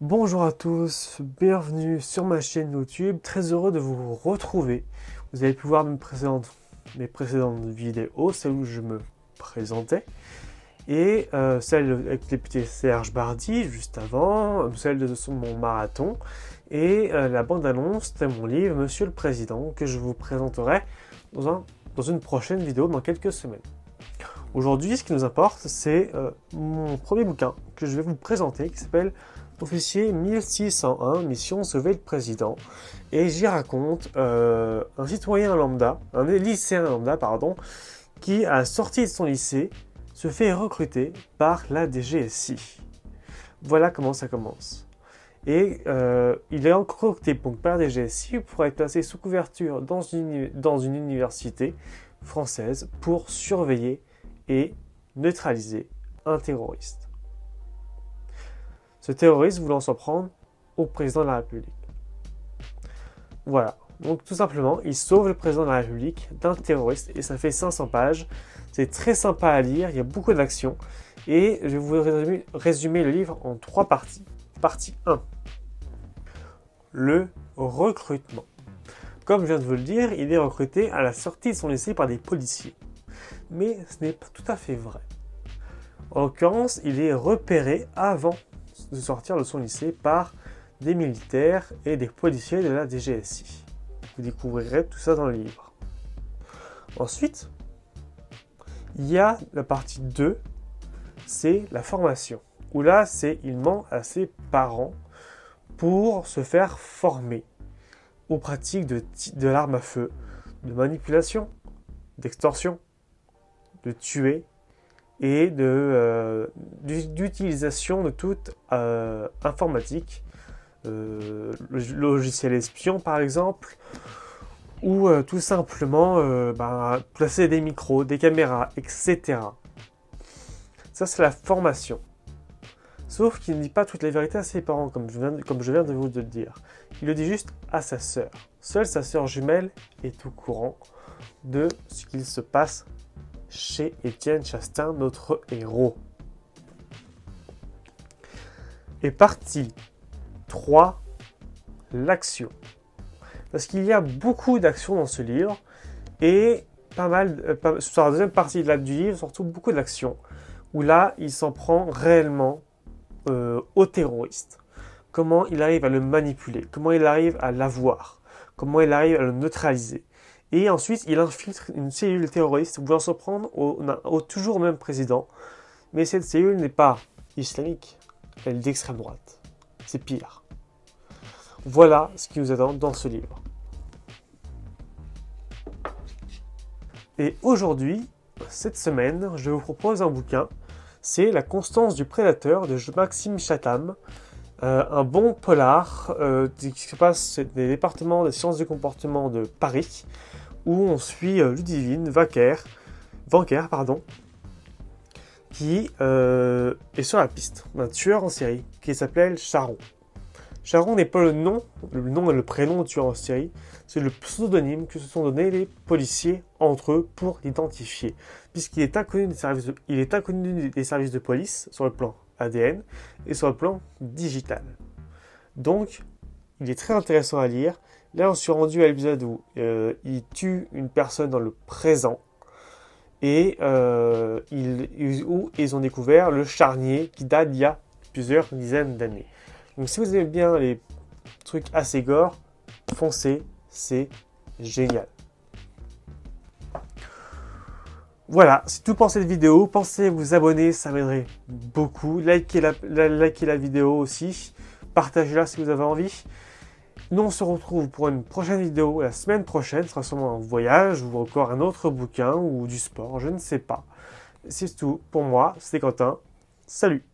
Bonjour à tous, bienvenue sur ma chaîne YouTube, très heureux de vous retrouver. Vous avez pu voir mes précédentes, vidéos, celles où je me présentais, et euh, celle avec le député Serge Bardi juste avant, celle de mon marathon, et euh, la bande-annonce de mon livre Monsieur le Président, que je vous présenterai dans, dans une prochaine vidéo dans quelques semaines. Aujourd'hui, ce qui nous importe, c'est euh, mon premier bouquin que je vais vous présenter qui s'appelle Officier 1601, Mission Sauver le Président. Et j'y raconte euh, un citoyen lambda, un lycéen lambda, pardon, qui, à la sortie de son lycée, se fait recruter par la DGSI. Voilà comment ça commence. Et euh, il est recruté par la DGSI pour être placé sous couverture dans une, dans une université française pour surveiller et neutraliser un terroriste. Ce terroriste voulant s'en prendre au président de la République. Voilà. Donc tout simplement, il sauve le président de la République d'un terroriste et ça fait 500 pages. C'est très sympa à lire, il y a beaucoup d'actions. Et je vais vous résumer, résumer, le livre en trois parties. Partie 1. Le recrutement. Comme je viens de vous le dire, il est recruté à la sortie de son lycée par des policiers mais ce n'est pas tout à fait vrai. En l'occurrence, il est repéré avant de sortir de son lycée par des militaires et des policiers de la DGSI. Vous découvrirez tout ça dans le livre. Ensuite, il y a la partie 2, c'est la formation. Où là, c'est il ment à ses parents pour se faire former aux pratiques de, de l'arme à feu, de manipulation, d'extorsion, de tuer et de euh, d'utilisation de toute euh, informatique, euh, logiciel espion par exemple, ou tout simplement bah, placer des micros, des caméras, etc. Ça c'est la formation. Sauf qu'il ne dit pas toute la vérité à ses parents, comme je viens de, comme je viens de vous le dire. Il le dit juste à sa sœur. Seule sa sœur jumelle est au courant de ce qu'il se passe chez Étienne Chastain, notre héros. Et partie 3, l'action. Parce qu'il y a beaucoup d'actions dans ce livre et pas mal, euh, sur la deuxième partie de du livre, surtout beaucoup d'actions, où là, il s'en prend réellement euh, au terroriste. Comment il arrive à le manipuler, comment il arrive à l'avoir, comment il arrive à le neutraliser. Et ensuite, il infiltre une cellule terroriste voulant s'en prendre au, toujours même président. Mais cette cellule n'est pas islamique, elle est d'extrême droite. C'est pire. Voilà ce qui nous attend dans ce livre. Et aujourd'hui, cette semaine, je vous propose un bouquin. C'est La constance du prédateur de Maxime Chatham. Euh, un bon polar euh, qui se passe des départements des sciences du comportement de Paris où on suit euh, Ludivine Vaquer, Vanker, pardon, qui euh, est sur la piste d'un tueur en série qui s'appelle Charon. Charon n'est pas le nom, le nom et le prénom du tueur en série, c'est le pseudonyme que se sont donnés les policiers entre eux pour l'identifier, puisqu'il est inconnu des services est inconnu des services de police sur le plan ADN et sur le plan digital. Donc, il est très intéressant à lire Là, on s'est rendu à l'épisode où euh, il tue une personne dans le présent et euh, ils, où ils ont découvert le charnier qui date d'il y a plusieurs dizaines d'années. Donc, si vous aimez bien les trucs assez gore, foncez, c'est génial. Voilà, c'est tout pour cette vidéo. Pensez à vous abonner, ça m'aiderait beaucoup. Likez la, likez la vidéo aussi. Partagez-la si vous avez envie. Nous, on se retrouve pour une prochaine vidéo la semaine prochaine. Ce sera sûrement un voyage ou encore un autre bouquin ou du sport, je ne sais pas. C'est tout pour moi. C'était Quentin. Salut